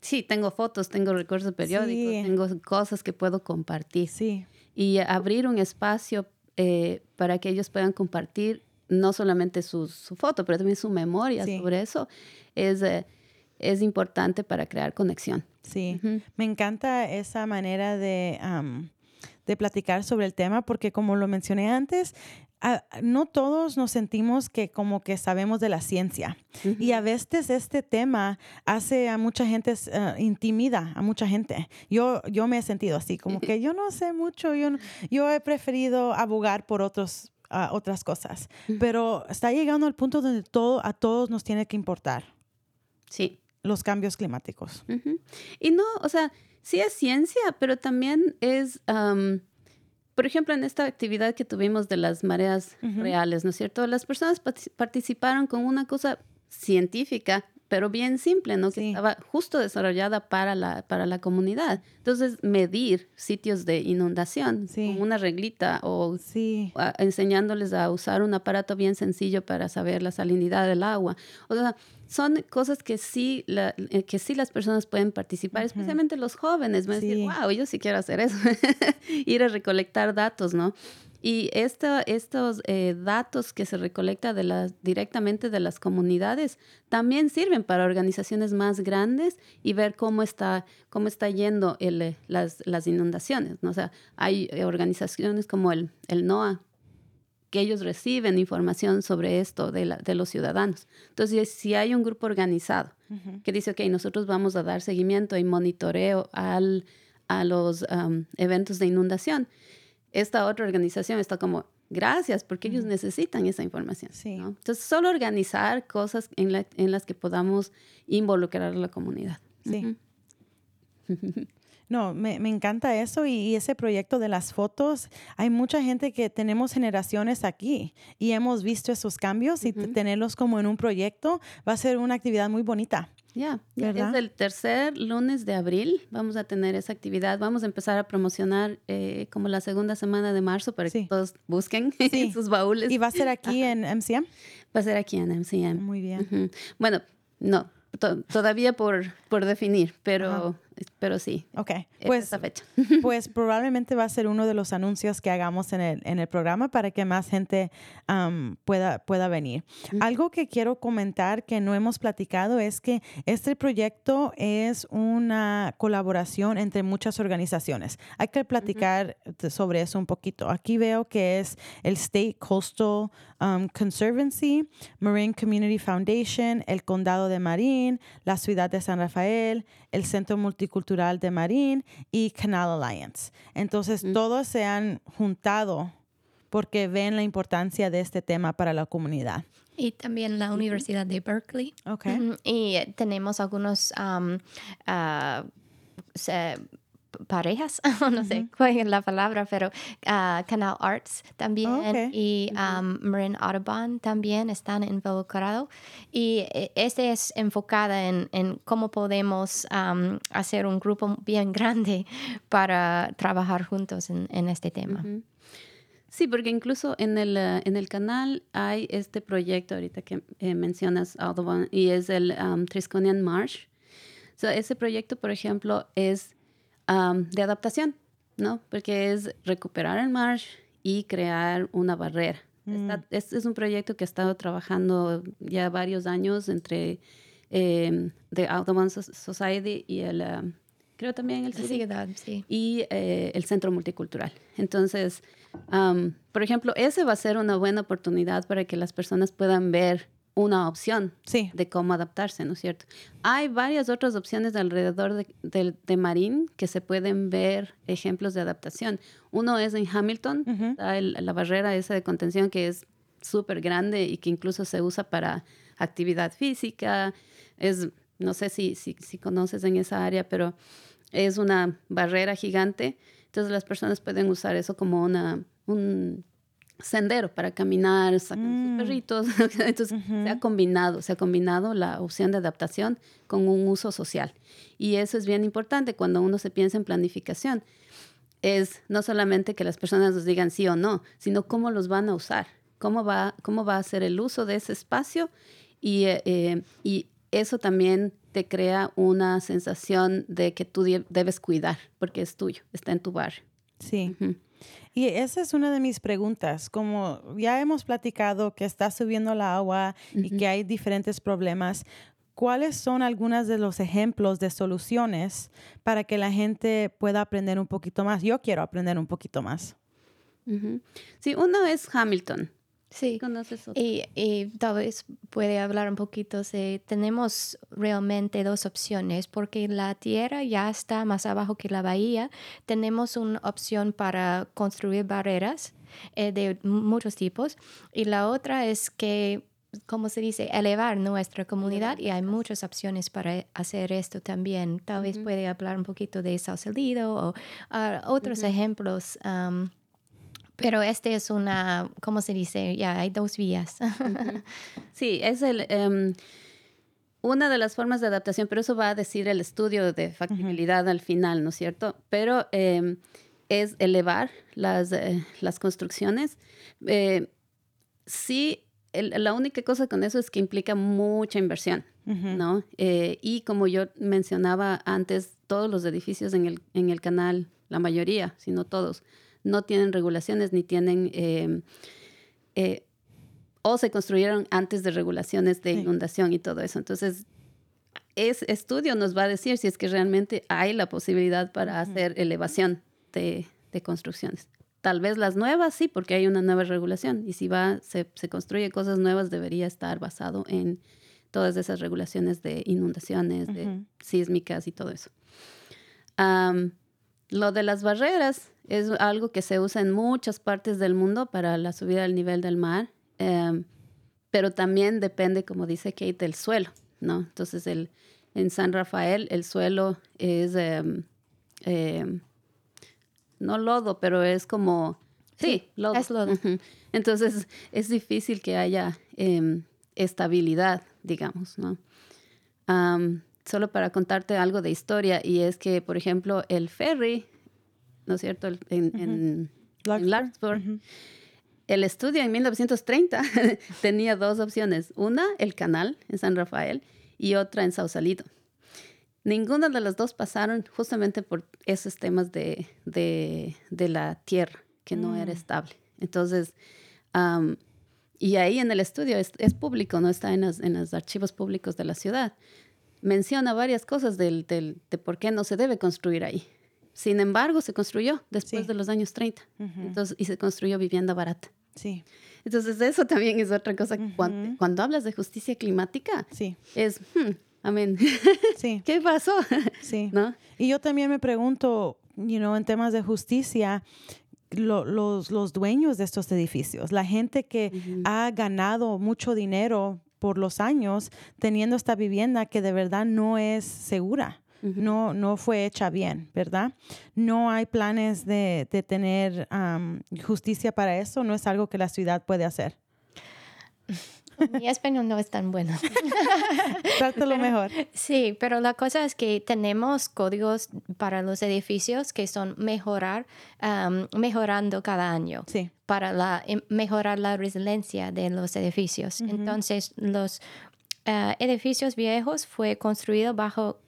sí, tengo fotos, tengo recuerdos periódicos, Sí. tengo cosas que puedo compartir. Sí. Y abrir un espacio eh, para que ellos puedan compartir no solamente su, su foto, pero también su memoria Sí. sobre eso, es, eh, es importante para crear conexión. Sí, Ujú. me encanta esa manera de, am, de platicar sobre el tema porque como lo mencioné antes, a- no todos nos sentimos que como que sabemos de la ciencia y a veces este tema hace a mucha gente eh, intimida a mucha gente. Yo yo me he sentido así como que yo no sé mucho, yo yo he preferido abogar por otros ah, otras cosas, pero está llegando al punto donde todo a todos nos tiene que importar Sí. los cambios climáticos. Y no, o sea, sí es ciencia, pero también es, por ejemplo, en esta actividad que tuvimos de las mareas reales, ¿no es cierto? Las personas partic- participaron con una cosa científica, pero bien simple, ¿no? Que Sí. estaba justo desarrollada para la, para la comunidad. Entonces, medir sitios de inundación Sí. con una reglita o Sí. a- enseñándoles a usar un aparato bien sencillo para saber la salinidad del agua. O sea, son cosas que sí, la- eh, que sí las personas pueden participar, especialmente los jóvenes. Me decir, Sí. wow, yo sí quiero hacer eso, ir a recolectar datos, ¿no? Y esta- estos eh, datos que se recolecta de las, directamente de las comunidades también sirven para organizaciones más grandes y ver cómo está, cómo está yendo el, eh, las, las inundaciones. ¿no? O sea, hay eh, organizaciones como el, el NOAA que ellos reciben información sobre esto de, la- de los ciudadanos. Entonces, si hay un grupo organizado Ujú. que dice, ok, nosotros vamos a dar seguimiento y monitoreo al, a los um, eventos de inundación, esta otra organización está como, gracias, porque ellos necesitan esa información. Sí. ¿no? Entonces, solo organizar cosas en, la- en las que podamos involucrar a la comunidad. Sí. No, me, me encanta eso y, y ese proyecto de las fotos. Hay mucha gente que tenemos generaciones aquí y hemos visto esos cambios y tenerlos como en un proyecto va a ser una actividad muy bonita. Ya, ya ¿Verdad? es el tercer lunes de abril. Vamos a tener esa actividad. Vamos a empezar a promocionar eh, como la segunda semana de marzo para Sí. que todos busquen Sí. sus baúles. Y va a ser aquí en MCM. Va a ser aquí en MCM. Muy bien. Bueno, no, to- todavía por, por definir, pero, Ajá. Pero sí. Ok, es pues, esa fecha. pues probablemente va a ser uno de los anuncios que hagamos en el, en el programa para que más gente pueda, pueda venir. Algo que quiero comentar que no hemos platicado es que este proyecto es una colaboración entre muchas organizaciones. Hay que platicar sobre eso un poquito. Aquí veo que es el State Coastal um, Conservancy, Marine Community Foundation, el Condado de Marín, la Ciudad de San Rafael, el Centro Multicultural de Marín y Canal Alliance. Entonces, todos se han juntado porque ven la importancia de este tema para la comunidad. Y también la Universidad de Berkeley. Ok. Ujú, Y eh, tenemos algunos ah, parejas, no sé cuál es la palabra, pero ah, Canal Arts también y Marin Audubon también están involucrados. Y eh, este es enfocada en, en cómo podemos hacer un grupo bien grande para trabajar juntos en, en este tema. Sí, porque incluso en el, eh, en el canal hay este proyecto ahorita que eh, mencionas, Audubon, y es el um, Trisconian Marsh. So, ese proyecto, por ejemplo, es um, de adaptación, ¿no? Porque es recuperar el marsh y crear una barrera Está- es, es un proyecto que ha estado trabajando ya varios años entre eh, The Audubon So- Society y el, creo también el ciudad, sí. y eh, el Centro Multicultural. Entonces, por ejemplo, ese va a ser una buena oportunidad para que las personas puedan ver una opción Sí. de cómo adaptarse, ¿no es cierto? Hay varias otras opciones alrededor de, del- de Marín que se pueden ver ejemplos de adaptación. Uno es en Hamilton, el- la barrera esa de contención que es súper grande y que incluso se usa para actividad física. Es, no sé si, si, si conoces en esa área, pero es una barrera gigante. Entonces las personas pueden usar eso como una, un sendero para caminar, sacan sus perritos. Entonces se ha combinado, se ha combinado la opción de adaptación con un uso social. Y eso es bien importante cuando uno se piensa en planificación. Es no solamente que las personas nos digan sí o no, sino cómo los van a usar, cómo va, cómo va a ser el uso de ese espacio y, eh, eh, y eso también te crea una sensación de que tú debes cuidar porque es tuyo, está en tu barrio. Sí. Y esa es una de mis preguntas. Como ya hemos platicado que está subiendo la agua y que hay diferentes problemas, ¿cuáles son algunos de los ejemplos de soluciones para que la gente pueda aprender un poquito más? Yo quiero aprender un poquito más. Sí, uno es Hamilton. Sí. ¿Conoces otro? Y, y tal vez puede hablar un poquito de, tenemos realmente dos opciones, porque la tierra ya está más abajo que la bahía. Tenemos una opción para construir barreras eh, de muchos tipos y la otra es que, como se dice, elevar nuestra comunidad y hay muchas opciones para hacer esto también. Tal vez puede hablar un poquito de Sausalito o ah, otros ejemplos. Pero este es una, ¿cómo se dice? Ya hay dos vías. Sí, es el, em, una de las formas de adaptación, pero eso va a decir el estudio de factibilidad al final, ¿no es cierto? Pero em, es elevar las, eh, las construcciones. Eh, sí, el- la única cosa con eso es que implica mucha inversión, ¿no? Eh, y como yo mencionaba antes, todos los edificios en el, en el canal, la mayoría, si no todos, no tienen regulaciones ni tienen... em, eh, o se construyeron antes de regulaciones de Sí. inundación y todo eso. Entonces, ese estudio nos va a decir si es que realmente hay la posibilidad para hacer elevación de, de construcciones. Tal vez las nuevas sí, porque hay una nueva regulación. Y si va, se, se construye cosas nuevas, debería estar basado en todas esas regulaciones de inundaciones, de sísmicas y todo eso. Lo de las barreras es algo que se usa en muchas partes del mundo para la subida del nivel del mar, em, pero también depende, como dice Kate, del suelo, ¿no? Entonces, el, en San Rafael el suelo es, em, em, no lodo, pero es como, sí, lodo. es lodo. Entonces, es difícil que haya estabilidad, digamos, ¿no? Solo para contarte algo de historia, y es que, por ejemplo, el ferry, ¿no es cierto? En, en- en Larkspur. Larkspur, Ujú. el estudio en 1930 tenía dos opciones. Una, el canal en San Rafael, y otra en Sausalito. Ninguna de las dos pasaron justamente por esos temas de, de, de la tierra, que no era estable. Entonces, am, y ahí en el estudio es, es público, no está en, las- en los archivos públicos de la ciudad. Menciona varias cosas del, del- de por qué no se debe construir ahí. Sin embargo, se construyó después Sí. de los años 30 Entonces, y se construyó vivienda barata. Sí, Entonces, eso también es otra cosa. cuando, cuando hablas de justicia climática, sí, es, hmm, amén, sí. ¿qué pasó? Sí. ¿No? Y yo también me pregunto, you know, en temas de justicia, lo- los, los dueños de estos edificios, la gente que ha ganado mucho dinero por los años teniendo esta vivienda que de verdad no es segura. No, no fue hecha bien, ¿verdad? No hay planes de, de tener am, justicia para eso. No es algo que la ciudad puede hacer. Mi español no es tan bueno. Trátalo mejor. Sí, pero la cosa es que tenemos códigos para los edificios que son mejorar, am, mejorando cada año Sí. para la, em- mejorar la resiliencia de los edificios. Entonces, los ah, edificios viejos fue construido bajo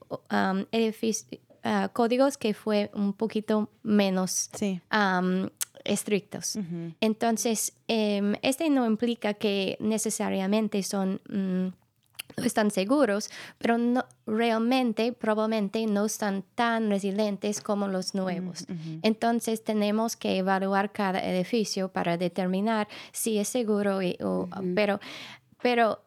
edific- ah, códigos que fue un poquito menos Sí. Estrictos. Entonces, em, este no implica que necesariamente son... mm, no están seguros, pero no, realmente probablemente no están tan resilientes como los nuevos. Entonces tenemos que evaluar cada edificio para determinar si es seguro, y- o- pero, pero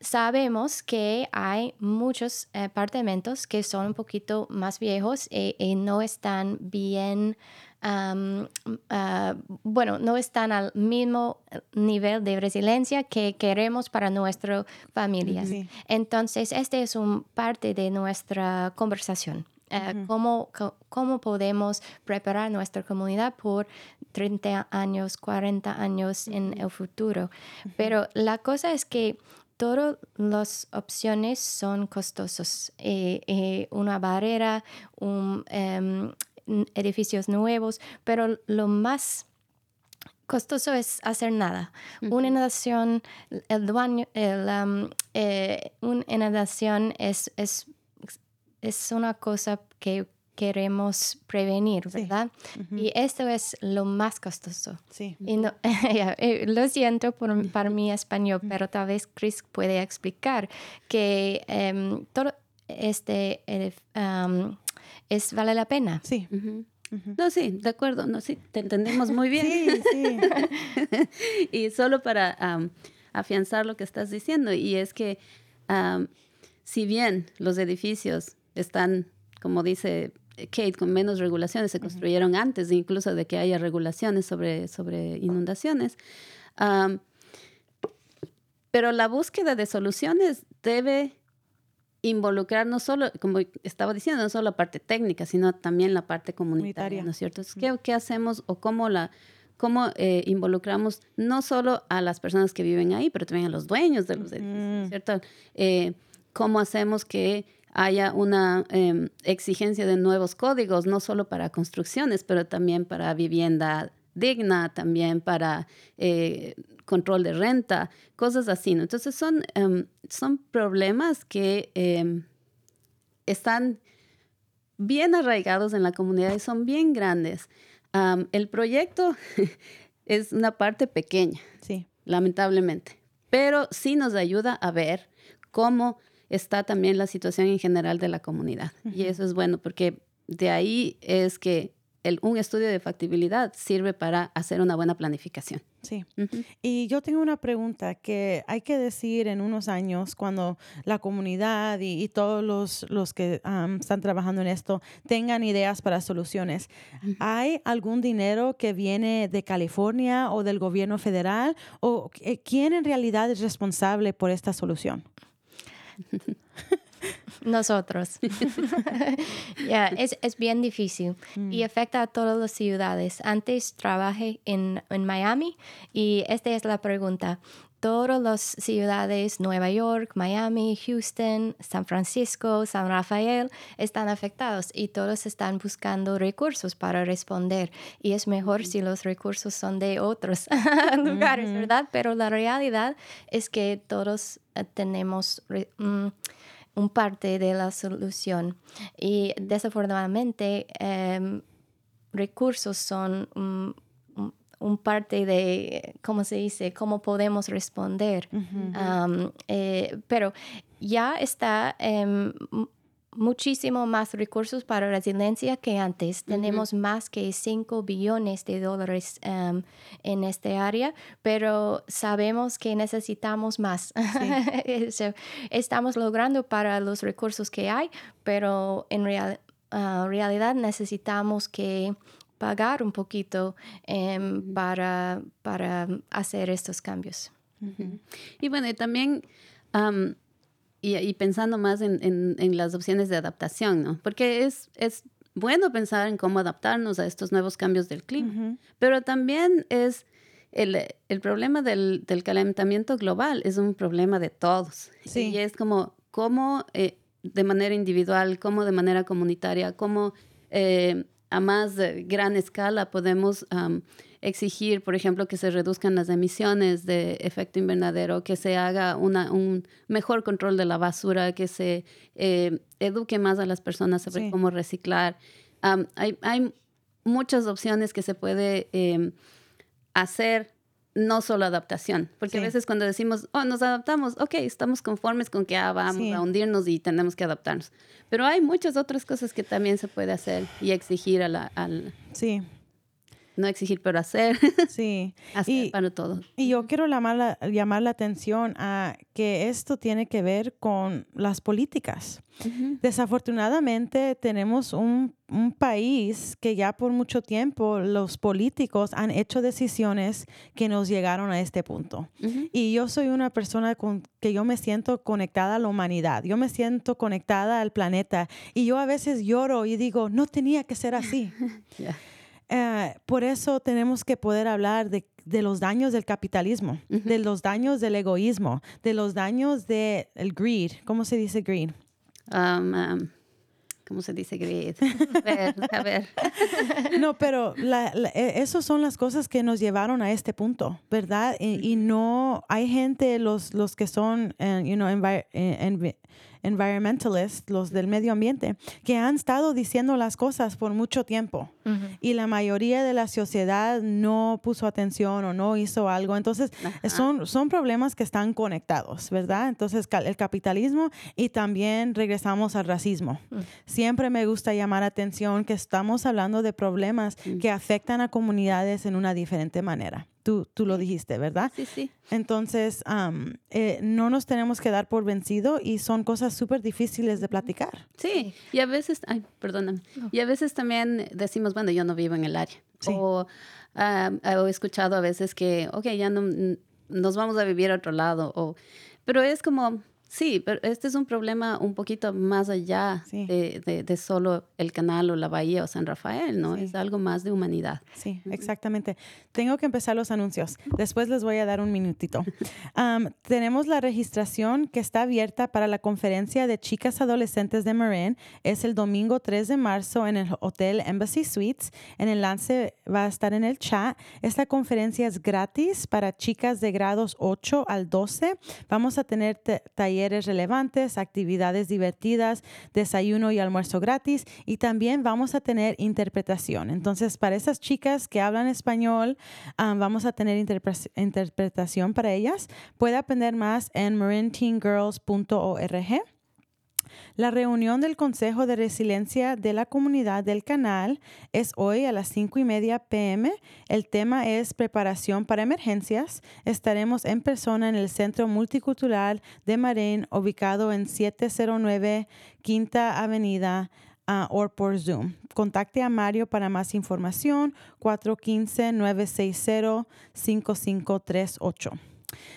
sabemos que hay muchos eh, apartamentos que son un poquito más viejos y, y no están bien, ah, bueno, no están al mismo nivel de resiliencia que queremos para nuestra familia. Sí. Entonces, este es un parte de nuestra conversación. eh, cómo, cómo podemos preparar nuestra comunidad por 30 años, 40 años en el futuro. Pero la cosa es que todas las opciones son costosos. Eh, eh, una barrera, un, em, edificios nuevos, pero lo más costoso es hacer nada. Una inundación, el dueño, el, um, eh, una inundación es, es, es una cosa que queremos prevenir, Sí. ¿verdad? Y esto es lo más costoso. Sí. Y no- eh, lo siento por, para mi español, pero tal vez Chris puede explicar que em, todo este um, es vale la pena. Sí. No, sí, de acuerdo, no, sí, te entendemos muy bien. Sí, sí. y solo para afianzar lo que estás diciendo, y es que am, si bien los edificios están, como dice Kate, con menos regulaciones, se construyeron antes incluso de que haya regulaciones sobre, sobre inundaciones, pero la búsqueda de soluciones debe involucrar no solo, como estaba diciendo, no solo la parte técnica, sino también la parte comunitaria, Comunitaria. ¿no es cierto? Entonces, ¿qué, qué hacemos o cómo la cómo eh, involucramos no solo a las personas que viven ahí, pero también a los dueños de los edificios, ¿no es ¿cierto? Eh, ¿Cómo hacemos que haya una eh, exigencia de nuevos códigos, no solo para construcciones, pero también para vivienda digna, también para eh, control de renta, cosas así. ¿no? Entonces son, em, son problemas que em, están bien arraigados en la comunidad y son bien grandes. El proyecto es una parte pequeña, Sí. lamentablemente, pero sí nos ayuda a ver cómo está también la situación en general de la comunidad. Y eso es bueno porque de ahí es que el- un estudio de factibilidad sirve para hacer una buena planificación. Sí. Y yo tengo una pregunta que hay que decir en unos años cuando la comunidad y, y todos los, los que están trabajando en esto tengan ideas para soluciones. ¿Hay algún dinero que viene de California o del gobierno federal? ¿O eh, quién en realidad es responsable por esta solución? Nosotros. Ya, es, es bien difícil y afecta a todas las ciudades. Antes trabajé en, en Miami y esta es la pregunta. Todas las ciudades, Nueva York, Miami, Houston, San Francisco, San Rafael, están afectados y todos están buscando recursos para responder. Y es mejor si los recursos son de otros lugares, ¿verdad? Pero la realidad es que todos eh, tenemos mm, un parte de la solución. Y desafortunadamente, em, recursos son un, un- parte de, ¿cómo se dice?, cómo podemos responder. Eh, pero ya está em, muchísimo más recursos para resiliencia que antes. Tenemos más que 5 billones de dólares em, en este área, pero sabemos que necesitamos más. So, estamos logrando para los recursos que hay, pero en real- ah, realidad necesitamos que pagar un poquito em, para, para hacer estos cambios. Y bueno, y también, am, y, y pensando más en, en- en las opciones de adaptación, ¿no? Porque es, es bueno pensar en cómo adaptarnos a estos nuevos cambios del clima, pero también es el, el problema del, del calentamiento global, es un problema de todos. Sí. Y es como, cómo eh, de manera individual, cómo de manera comunitaria, cómo eh, a más gran escala podemos am, exigir, por ejemplo, que se reduzcan las emisiones de efecto invernadero, que se haga una, un mejor control de la basura, que se eh, eduque más a las personas sobre Sí. cómo reciclar. Hay muchas opciones que se puede em, hacer, no solo adaptación, porque a veces cuando decimos, oh, nos adaptamos, ok, estamos conformes con que ah, vamos Sí. a hundirnos y tenemos que adaptarnos. Pero hay muchas otras cosas que también se puede hacer y exigir a la, al, Sí, no exigir, pero hacer, sí. hacer Y- para todo. Y yo quiero llamar la, llamar la atención a que esto tiene que ver con las políticas. Desafortunadamente tenemos un, un país que ya por mucho tiempo los políticos han hecho decisiones que nos llegaron a este punto. Y yo soy una persona con que yo me siento conectada a la humanidad, yo me siento conectada al planeta y yo a veces lloro y digo, no tenía que ser así. Ya. Eh, por eso tenemos que poder hablar de, de los daños del capitalismo, de los daños del egoísmo, de los daños del greed. ¿Cómo se dice greed? Um, um, ¿Cómo se dice greed? A ver, a ver. No, pero la, la- e- esas son las cosas que nos llevaron a este punto, ¿verdad? Y, y no hay gente, los, los que son, eh, you know, envi- eh, envi- environmentalists, los del medio ambiente, que han estado diciendo las cosas por mucho tiempo. Y la mayoría de la sociedad no puso atención o no hizo algo. Entonces, Ajá. son, son problemas que están conectados, ¿verdad? Entonces, el capitalismo y también regresamos al racismo. Siempre me gusta llamar atención que estamos hablando de problemas que afectan a comunidades en una diferente manera. Tú, tú lo dijiste, ¿verdad? Sí, sí. Entonces, am, eh, no nos tenemos que dar por vencido y son cosas súper difíciles de platicar. Sí, y a veces, ay, perdóname, y a veces también decimos, bueno, yo no vivo en el área. Sí. O ah, he escuchado a veces que, ok, ya no, nos vamos a vivir a otro lado. O, pero es como, sí, pero este es un problema un poquito más allá Sí. de, de- de solo el canal o la bahía o San Rafael, ¿no? Sí. Es algo más de humanidad. Sí, exactamente. Tengo que empezar los anuncios. Después les voy a dar un minutito. Tenemos la registración que está abierta para la conferencia de chicas adolescentes de Marin. Es el domingo 3 de marzo en el Hotel Embassy Suites. El enlace va a estar en el chat. Esta conferencia es gratis para chicas de grados 8 al 12. Vamos a tener te- talleres relevantes, actividades divertidas, desayuno y almuerzo gratis y también vamos a tener interpretación. Entonces, para esas chicas que hablan español, ah, vamos a tener interpre- interpretación para ellas. Puede aprender más en marinteengirls.org. La reunión del Consejo de Resiliencia de la Comunidad del Canal es hoy a las 5 y media pm. El tema es preparación para emergencias. Estaremos en persona en el Centro Multicultural de Marín, ubicado en 709 Quinta Avenida o por Zoom. Contacte a Mario para más información 415-960-5538.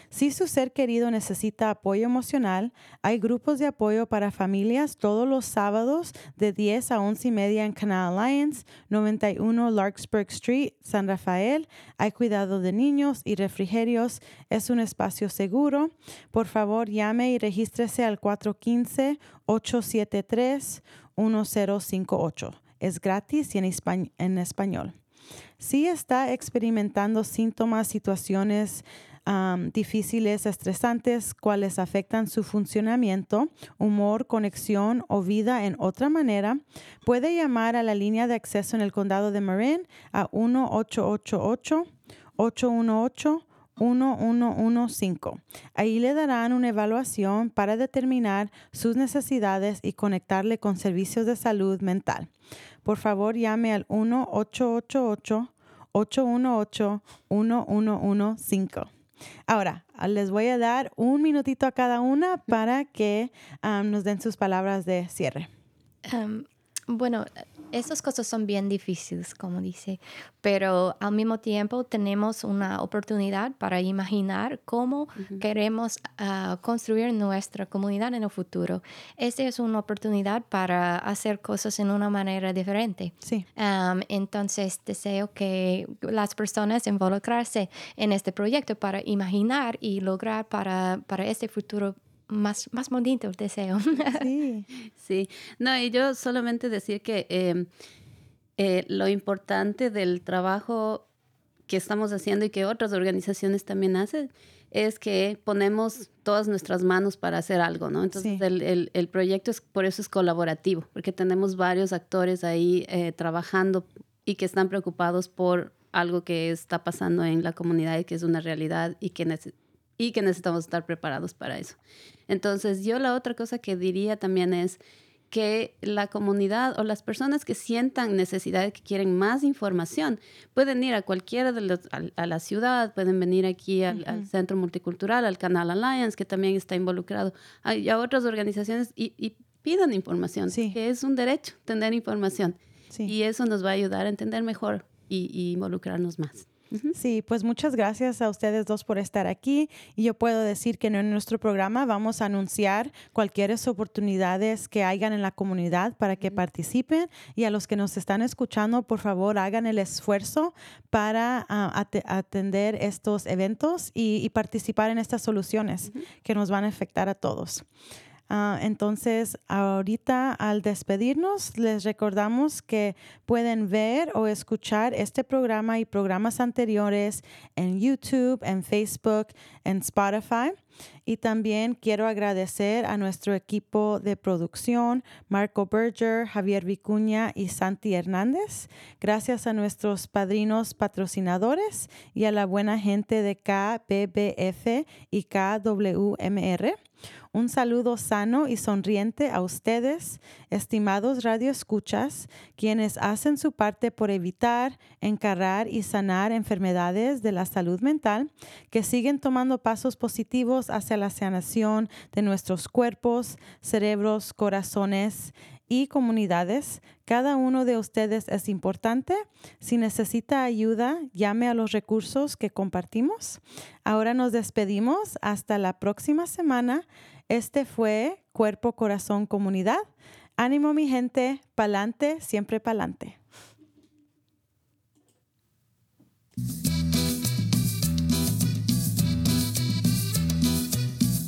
Si su ser querido necesita apoyo emocional, hay grupos de apoyo para familias todos los sábados de 10 a 11 y media en Canal Alliance, 91 Larkspur Street, San Rafael. Hay cuidado de niños y refrigerios. Es un espacio seguro. Por favor, llame y regístrese al 415-873-1058. Es gratis y en, españ- en español. Si está experimentando síntomas, situaciones am, difíciles, estresantes, cuales afectan su funcionamiento, humor, conexión o vida en otra manera, puede llamar a la línea de acceso en el condado de Marin a 1-888-818. 1115. Ahí le darán una evaluación para determinar sus necesidades y conectarle con servicios de salud mental. Por favor, llame al 1-888-818-1115. Ahora, ah, les voy a dar un minutito a cada una para que nos den sus palabras de cierre. Em, bueno, estas cosas son bien difíciles, como dice, pero al mismo tiempo tenemos una oportunidad para imaginar cómo queremos ah, construir nuestra comunidad en el futuro. Esta es una oportunidad para hacer cosas en una manera diferente. Sí, entonces deseo que las personas involucrarse en este proyecto para imaginar y lograr para, para este futuro más, más bonito, deseo. sí, Sí, no, y yo solamente decir que eh, eh, lo importante del trabajo que estamos haciendo y que otras organizaciones también hacen es que ponemos todas nuestras manos para hacer algo, ¿no? Entonces Sí. el, el- el proyecto es, por eso es colaborativo, porque tenemos varios actores ahí eh, trabajando y que están preocupados por algo que está pasando en la comunidad y que es una realidad y que, y que necesitamos estar preparados para eso. Entonces, yo la otra cosa que diría también es que la comunidad o las personas que sientan necesidad, que quieren más información, pueden ir a cualquiera de los, a, la ciudad, pueden venir aquí al, Centro Multicultural, al Canal Alliance, que también está involucrado, y a otras organizaciones y, pidan información, que es un derecho tener información. Y eso nos va a ayudar a entender mejor y involucrarnos más. Sí, pues muchas gracias a ustedes dos por estar aquí. Y yo puedo decir que en nuestro programa vamos a anunciar cualquier oportunidades que hayan en la comunidad para que participen. Y a los que nos están escuchando, por favor, hagan el esfuerzo para ah, atender estos eventos y, participar en estas soluciones que nos van a afectar a todos. Ah, entonces, ahorita al despedirnos, les recordamos que pueden ver o escuchar este programa y programas anteriores en YouTube, en Facebook, en Spotify. Y también quiero agradecer a nuestro equipo de producción, Marco Berger, Javier Vicuña y Santi Hernández. Gracias a nuestros padrinos patrocinadores y a la buena gente de KBBF y KWMR. Un saludo sano y sonriente a ustedes, estimados radioescuchas, quienes hacen su parte por evitar, encarrar y sanar enfermedades de la salud mental, que siguen tomando pasos positivos hacia la sanación de nuestros cuerpos, cerebros, corazones y comunidades. Cada uno de ustedes es importante. Si necesita ayuda, llame a los recursos que compartimos. Ahora nos despedimos. Hasta la próxima semana. Este fue Cuerpo, Corazón, Comunidad. Ánimo mi gente, pa'lante, siempre pa'lante.